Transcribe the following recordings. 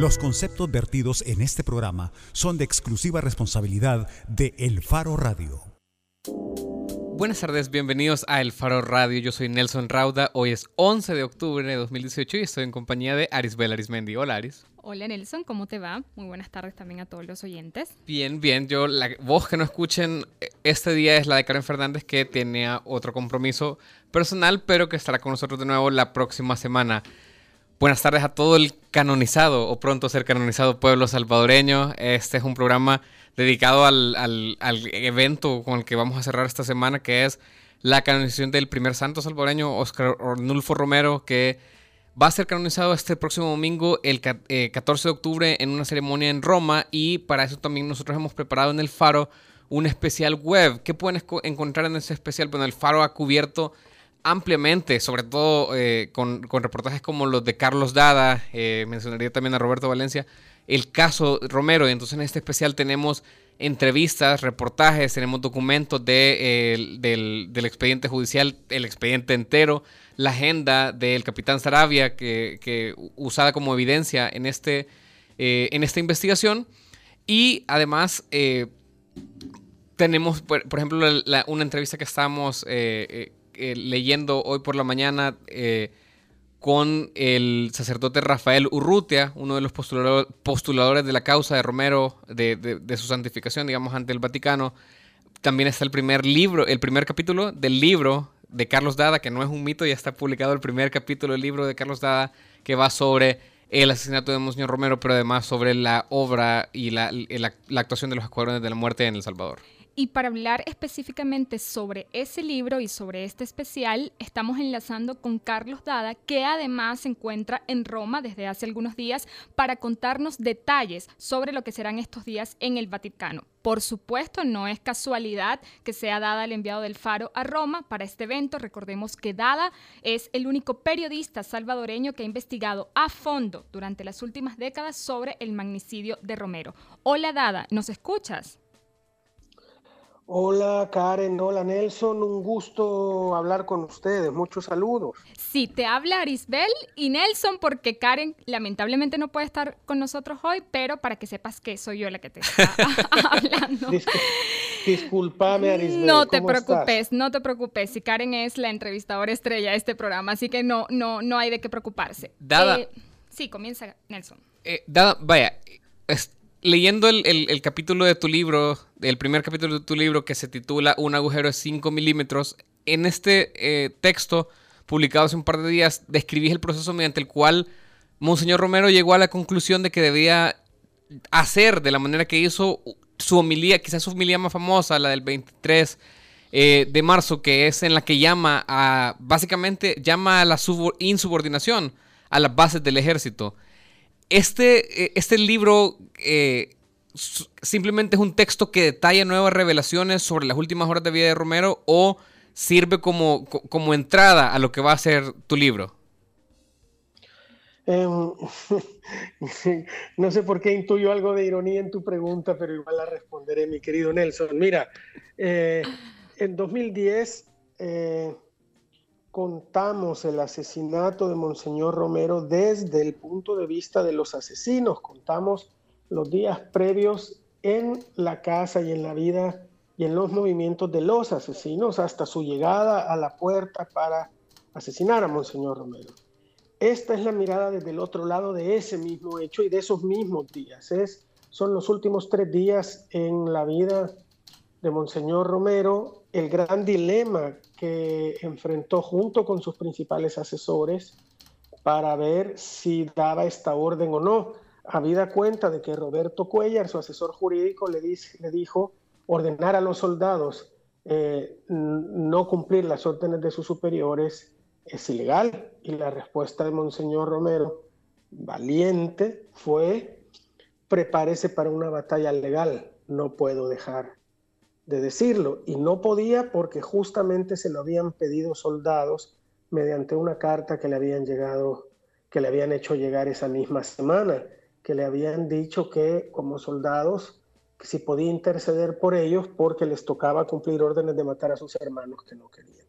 Los conceptos vertidos en este programa son de exclusiva responsabilidad de El Faro Radio. Buenas tardes, bienvenidos a El Faro Radio. Yo soy Nelson Rauda. Hoy es 11 de octubre de 2018 y estoy en compañía de Arisbel Arismendi. Hola, Aris. Hola Nelson, ¿cómo te va? Muy buenas tardes también a todos los oyentes. Bien, bien. Yo, la voz que no escuchen este día es la de Karen Fernández, que tenía otro compromiso personal, pero que estará con nosotros de nuevo la próxima semana. Buenas tardes a todo el canonizado o pronto ser canonizado pueblo salvadoreño. Este es un programa dedicado al, evento con el que vamos a cerrar esta semana, que es la canonización del primer santo salvadoreño, Oscar Ornulfo Romero, que va a ser canonizado este próximo domingo, el 14 eh, de octubre, en una ceremonia en Roma. Y para eso también nosotros hemos preparado en el Faro un especial web. ¿Qué pueden encontrar en ese especial? Bueno, el Faro ha cubierto ampliamente, sobre todo eh, con, reportajes como los de Carlos Dada, eh, mencionaría también a Roberto Valencia, el caso Romero. Y entonces en este especial tenemos entrevistas, reportajes, tenemos documentos de, del, expediente judicial, el expediente entero, la agenda del capitán Sarabia, que, usada como evidencia en, este, eh, en esta investigación. Y además tenemos, por, ejemplo, una entrevista que estamos leyendo hoy por la mañana eh, con el sacerdote Rafael Urrutia, uno de los postuladores de la causa de Romero, de, su santificación, digamos, ante el Vaticano. También está el primer libro, el primer capítulo del libro de Carlos Dada, que no es un mito, ya está publicado el primer capítulo del libro de Carlos Dada, que va sobre el asesinato de Monseñor Romero, pero además sobre la obra y la, la actuación de los escuadrones de la muerte en El Salvador. Y para hablar específicamente sobre ese libro y sobre este especial, estamos enlazando con Carlos Dada, que además se encuentra en Roma desde hace algunos días para contarnos detalles sobre lo que serán estos días en el Vaticano. Por supuesto, no es casualidad que sea Dada el enviado del Faro a Roma para este evento. Recordemos que Dada es el único periodista salvadoreño que ha investigado a fondo durante las últimas décadas sobre el magnicidio de Romero. Hola Dada, ¿nos escuchas? Hola Karen, hola Nelson, un gusto hablar con ustedes, muchos saludos. Sí, te habla Arisbel y Nelson porque Karen lamentablemente no puede estar con nosotros hoy, pero para que sepas que soy yo la que te está hablando. disculpame Arisbel. No te preocupes, no te preocupes, si Karen es la entrevistadora estrella de este programa, así que no, no, no hay de qué preocuparse. Dada. Eh, sí, comienza Nelson. Eh, dada, vaya, leyendo el, capítulo de tu libro, el primer capítulo de tu libro que se titula Un agujero de 5 milímetros, en este eh, texto publicado hace un par de días describís el proceso mediante el cual Monseñor Romero llegó a la conclusión de que debía hacer de la manera que hizo su homilía, quizás su homilía más famosa, la del 23 eh, de marzo, que es en la que llama a, básicamente, llama a la insubordinación a las bases del ejército. Este, eh, este libro eh, simplemente es un texto que detalla nuevas revelaciones sobre las últimas horas de vida de Romero o sirve como, como entrada a lo que va a ser tu libro? Em, no sé por qué intuyo algo de ironía en tu pregunta, pero igual la responderé, mi querido Nelson. Mira, eh, en 2010 contamos el asesinato de Monseñor Romero desde el punto de vista de los asesinos, contamos los días previos en la casa y en la vida y en los movimientos de los asesinos hasta su llegada a la puerta para asesinar a Monseñor Romero. Esta es la mirada desde el otro lado de ese mismo hecho y de esos mismos días. Es, son los últimos tres días en la vida de Monseñor Romero, el gran dilema que enfrentó junto con sus principales asesores para ver si daba esta orden o no. Habida cuenta de que Roberto Cuellar, su asesor jurídico, le, dijo ordenar a los soldados eh, no cumplir las órdenes de sus superiores es ilegal. Y la respuesta de Monseñor Romero, valiente, fue prepárese para una batalla legal. No puedo dejar de decirlo y no podía porque justamente se lo habían pedido soldados mediante una carta que le habían llegado, que le habían hecho llegar esa misma semana, que le habían dicho que como soldados si podía interceder por ellos porque les tocaba cumplir órdenes de matar a sus hermanos que no querían.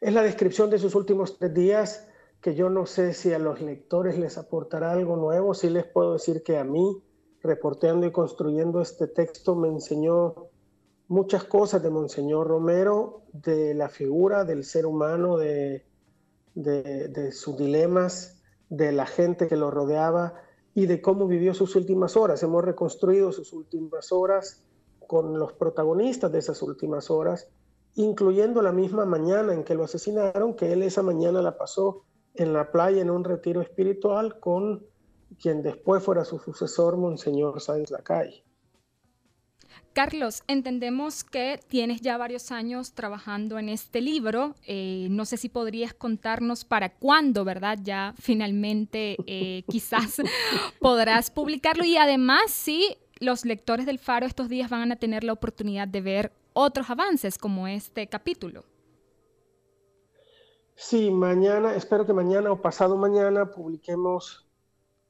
Es la descripción de sus últimos tres días que yo no sé si a los lectores les aportará algo nuevo, sí les puedo decir que a mí, reporteando y construyendo este texto, me enseñó muchas cosas de Monseñor Romero, de la figura del ser humano, de, de, sus dilemas, de la gente que lo rodeaba y de cómo vivió sus últimas horas. Hemos reconstruido sus últimas horas con los protagonistas de esas últimas horas, incluyendo la misma mañana en que lo asesinaron, que él esa mañana la pasó en la playa en un retiro espiritual con quien después fuera su sucesor, Monseñor Sáenz Lacay. Carlos, entendemos que tienes ya varios años trabajando en este libro. Eh, no sé si podrías contarnos para cuándo, ¿verdad? Ya finalmente eh, quizás podrás publicarlo y además si los lectores del Faro estos días van a tener la oportunidad de ver otros avances como este capítulo. Sí, mañana, espero que mañana o pasado mañana publiquemos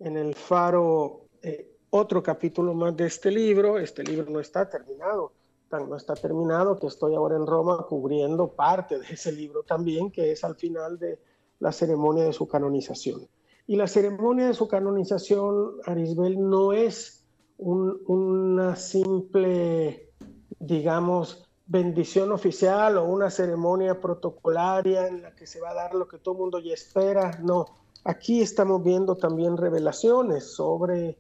en el Faro eh, otro capítulo más de este libro. Este libro no está terminado, no está terminado, que estoy ahora en Roma cubriendo parte de ese libro también, que es al final de la ceremonia de su canonización. Y la ceremonia de su canonización, Arisbel, no es una simple, digamos, bendición oficial o una ceremonia protocolaria en la que se va a dar lo que todo el mundo ya espera. No, aquí estamos viendo también revelaciones sobre,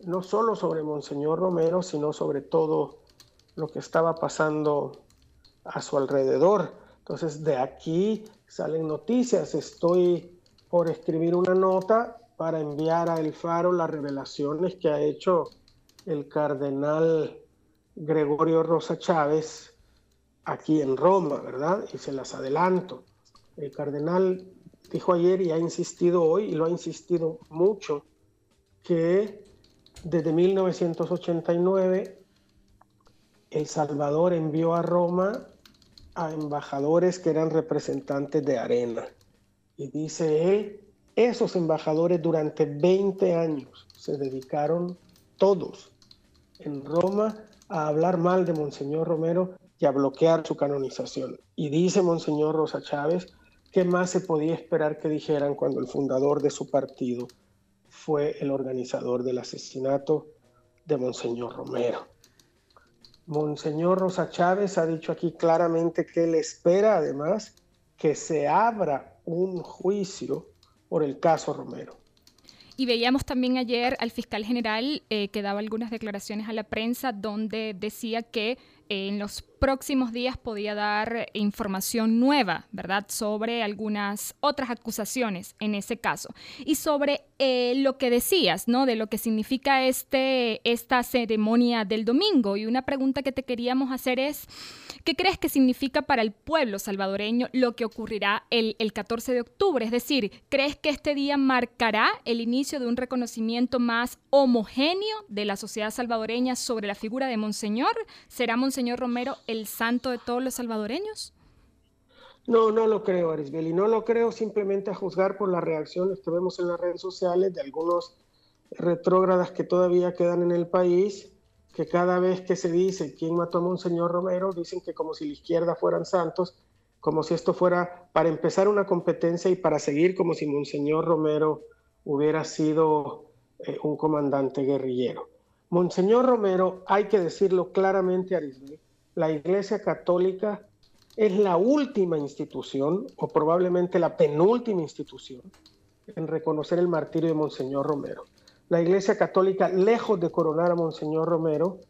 no solo sobre Monseñor Romero, sino sobre todo lo que estaba pasando a su alrededor. Entonces, de aquí salen noticias. Estoy por escribir una nota para enviar a El Faro las revelaciones que ha hecho el cardenal Gregorio Rosa Chávez aquí en Roma, ¿verdad? Y se las adelanto. El cardenal dijo ayer y ha insistido hoy, y lo ha insistido mucho, que desde 1989 El Salvador envió a Roma a embajadores que eran representantes de Arena. Y dice él, esos embajadores durante 20 años se dedicaron todos en Roma a hablar mal de Monseñor Romero y a bloquear su canonización. Y dice Monseñor Rosa Chávez, ¿qué más se podía esperar que dijeran cuando el fundador de su partido fue el organizador del asesinato de Monseñor Romero? Monseñor Rosa Chávez ha dicho aquí claramente que él espera además que se abra un juicio por el caso Romero. Y veíamos también ayer al fiscal general eh, que daba algunas declaraciones a la prensa donde decía que en los próximos días podía dar información nueva, ¿verdad?, sobre algunas otras acusaciones en ese caso. Y sobre eh, lo que decías, ¿no?, de lo que significa este, esta ceremonia del domingo. Y una pregunta que te queríamos hacer es, ¿qué crees que significa para el pueblo salvadoreño lo que ocurrirá el, el 14 de octubre? Es decir, ¿crees que este día marcará el inicio de un reconocimiento más homogéneo de la sociedad salvadoreña sobre la figura de Monseñor? ¿Será Monseñor Romero el santo de todos los salvadoreños? No, no lo creo, Arisbel, y no lo creo simplemente a juzgar por las reacciones que vemos en las redes sociales de algunos retrógradas que todavía quedan en el país, que cada vez que se dice quién mató a Monseñor Romero, dicen que como si la izquierda fueran santos, como si esto fuera para empezar una competencia y para seguir como si Monseñor Romero hubiera sido eh, un comandante guerrillero. Monseñor Romero, hay que decirlo claramente, Arisbel, la Iglesia Católica es la última institución, o probablemente la penúltima institución, en reconocer el martirio de Monseñor Romero. La Iglesia Católica, lejos de coronar a Monseñor Romero,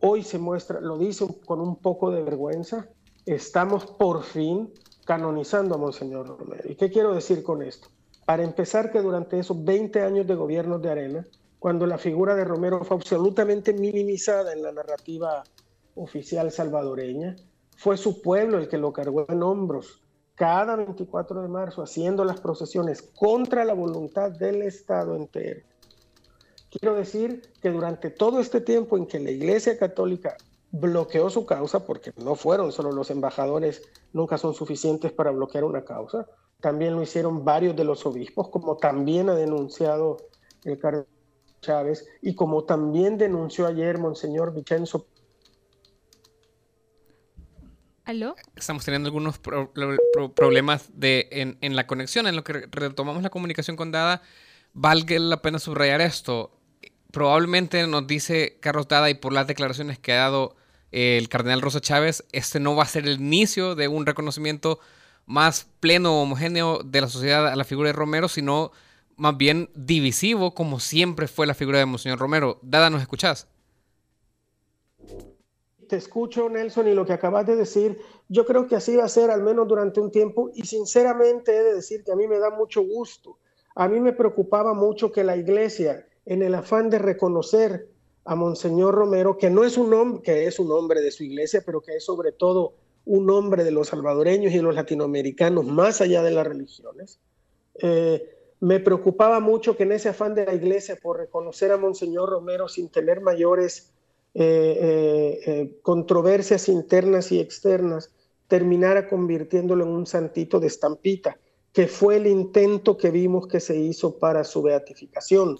hoy se muestra, lo dice con un poco de vergüenza, estamos por fin canonizando a Monseñor Romero. ¿Y qué quiero decir con esto? Para empezar, que durante esos 20 años de gobierno de Arena, cuando la figura de Romero fue absolutamente minimizada en la narrativa oficial salvadoreña, fue su pueblo el que lo cargó en hombros cada 24 de marzo haciendo las procesiones contra la voluntad del Estado entero. Quiero decir que durante todo este tiempo en que la Iglesia Católica bloqueó su causa, porque no fueron solo los embajadores, nunca son suficientes para bloquear una causa, también lo hicieron varios de los obispos, como también ha denunciado el cardenal Chávez y como también denunció ayer Monseñor Vicenzo ¿Aló? Estamos teniendo algunos problemas de, en, la conexión, en lo que retomamos la comunicación con Dada. Valga la pena subrayar esto. Probablemente nos dice Carlos Dada y por las declaraciones que ha dado el cardenal Rosa Chávez, este no va a ser el inicio de un reconocimiento más pleno, homogéneo de la sociedad a la figura de Romero, sino más bien divisivo, como siempre fue la figura de Monseñor Romero. Dada, ¿nos escuchás? te escucho, Nelson, y lo que acabas de decir, yo creo que así va a ser al menos durante un tiempo y sinceramente he de decir que a mí me da mucho gusto. A mí me preocupaba mucho que la iglesia, en el afán de reconocer a Monseñor Romero, que no es un hombre, que es un hombre de su iglesia, pero que es sobre todo un hombre de los salvadoreños y los latinoamericanos, más allá de las religiones, eh, me preocupaba mucho que en ese afán de la iglesia por reconocer a Monseñor Romero sin tener mayores eh, eh, eh, controversias internas y externas, terminara convirtiéndolo en un santito de estampita, que fue el intento que vimos que se hizo para su beatificación.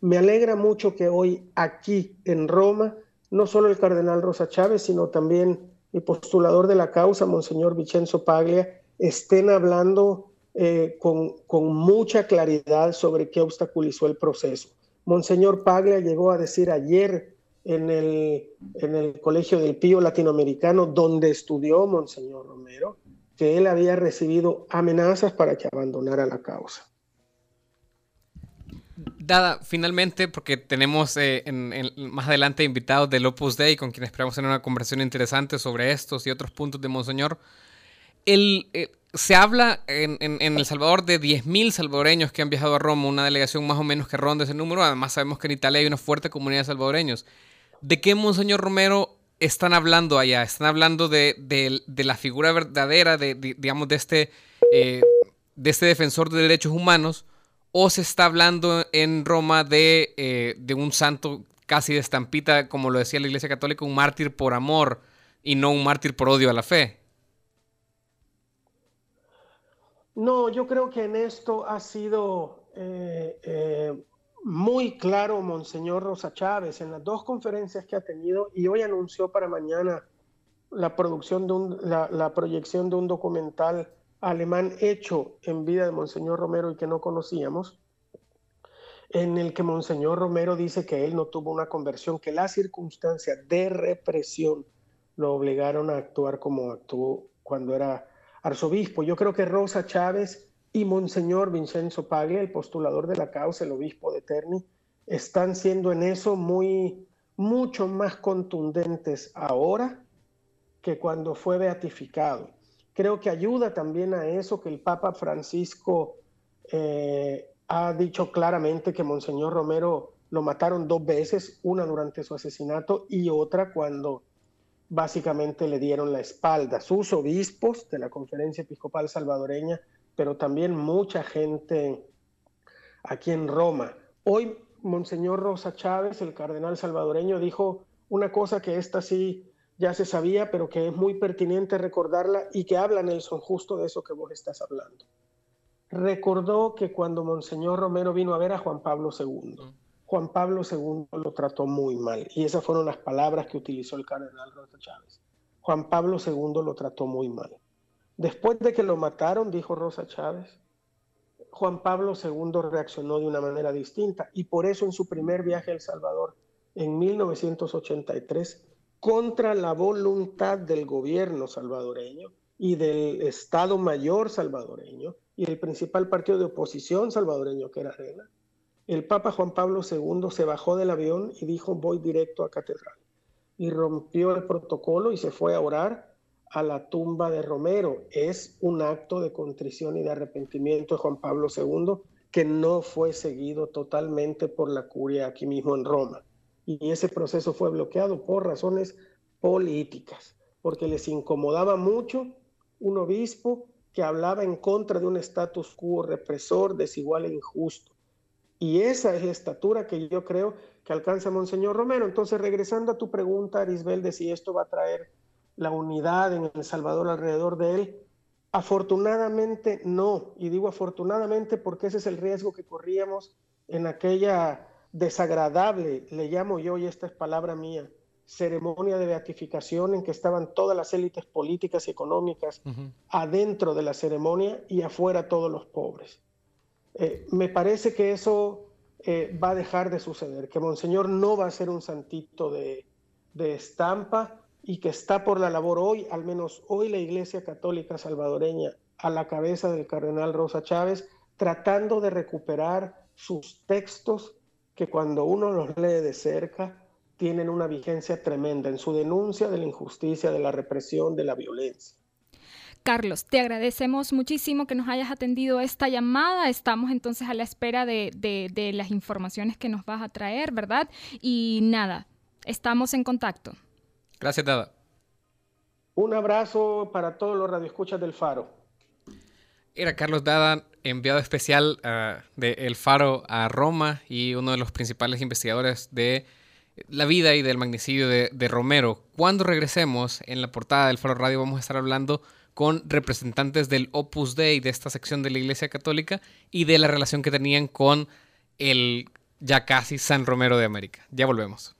Me alegra mucho que hoy aquí en Roma, no solo el cardenal Rosa Chávez, sino también el postulador de la causa, Monseñor Vicenzo Paglia, estén hablando con, con mucha claridad sobre qué obstaculizó el proceso. Monseñor Paglia llegó a decir ayer en el, en el Colegio del Pío Latinoamericano, donde estudió Monseñor Romero, que él había recibido amenazas para que abandonara la causa. Dada, finalmente, porque tenemos eh, más adelante invitados del Opus Dei con quienes esperamos tener una conversación interesante sobre estos y otros puntos de Monseñor. El, eh, se habla en, El Salvador de 10.000 salvadoreños que han viajado a Roma, una delegación más o menos que ronda ese número. Además, sabemos que en Italia hay una fuerte comunidad de salvadoreños. ¿De qué Monseñor Romero están hablando allá? ¿Están hablando de, la figura verdadera, de, digamos, de este, eh, de este defensor de derechos humanos? ¿O se está hablando en Roma de, eh, de un santo casi de estampita, como lo decía la Iglesia Católica, un mártir por amor y no un mártir por odio a la fe? No, yo creo que en esto ha sido eh, muy claro Monseñor Rosa Chávez en las dos conferencias que ha tenido y hoy anunció para mañana la producción de un, la, proyección de un documental alemán hecho en vida de Monseñor Romero y que no conocíamos, en el que Monseñor Romero dice que él no tuvo una conversión, que las circunstancias de represión lo obligaron a actuar como actuó cuando era arzobispo. Yo creo que Rosa Chávez y Monseñor Vincenzo Paglia, el postulador de la causa, el obispo de Terni, están siendo en eso muy, mucho más contundentes ahora que cuando fue beatificado. Creo que ayuda también a eso que el Papa Francisco eh, ha dicho claramente que Monseñor Romero lo mataron dos veces, una durante su asesinato y otra cuando básicamente le dieron la espalda. Sus obispos de la Conferencia Episcopal Salvadoreña pero también mucha gente aquí en Roma. Hoy, Monseñor Rosa Chávez, el cardenal salvadoreño, dijo una cosa que esta sí ya se sabía, pero que es muy pertinente recordarla y que habla Nelson justo de eso que vos estás hablando. Recordó que cuando Monseñor Romero vino a ver a Juan Pablo II, Juan Pablo II lo trató muy mal y esas fueron las palabras que utilizó el cardenal Rosa Chávez. Juan Pablo II lo trató muy mal. Después de que lo mataron, dijo Rosa Chávez, Juan Pablo II reaccionó de una manera distinta y por eso en su primer viaje a El Salvador, en 1983, contra la voluntad del gobierno salvadoreño y del Estado Mayor salvadoreño y el principal partido de oposición salvadoreño que era Arena, el Papa Juan Pablo II se bajó del avión y dijo voy directo a catedral y rompió el protocolo y se fue a orar a la tumba de Romero. Es un acto de contrición y de arrepentimiento de Juan Pablo II que no fue seguido totalmente por la curia aquí mismo en Roma. Y ese proceso fue bloqueado por razones políticas, porque les incomodaba mucho un obispo que hablaba en contra de un status quo represor, desigual e injusto. Y esa es la estatura que yo creo que alcanza Monseñor Romero. Entonces, regresando a tu pregunta, Arisbel, de si esto va a traer la unidad en El Salvador alrededor de él? Afortunadamente no, y digo afortunadamente porque ese es el riesgo que corríamos en aquella desagradable, le llamo yo, y esta es palabra mía, ceremonia de beatificación en que estaban todas las élites políticas y económicas adentro de la ceremonia y afuera todos los pobres. Eh, me parece que eso eh, va a dejar de suceder, que Monseñor no va a ser un santito de, de estampa y que está por la labor hoy, al menos hoy la Iglesia Católica Salvadoreña, a la cabeza del cardenal Rosa Chávez, tratando de recuperar sus textos que cuando uno los lee de cerca tienen una vigencia tremenda en su denuncia de la injusticia, de la represión, de la violencia. Carlos, te agradecemos muchísimo que nos hayas atendido esta llamada. Estamos entonces a la espera de, las informaciones que nos vas a traer, ¿verdad? Y nada, estamos en contacto. Gracias, Dada. Un abrazo para todos los radioescuchas del Faro. Era Carlos Dada, enviado especial uh, de El Faro a Roma y uno de los principales investigadores de la vida y del magnicidio de, de, Romero. Cuando regresemos en la portada del Faro Radio vamos a estar hablando con representantes del Opus Dei de esta sección de la Iglesia Católica y de la relación que tenían con el ya casi San Romero de América. Ya volvemos.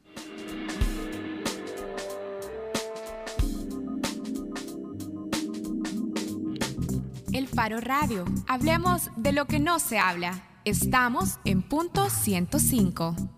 El Faro Radio. Hablemos de lo que no se habla. Estamos en punto 105.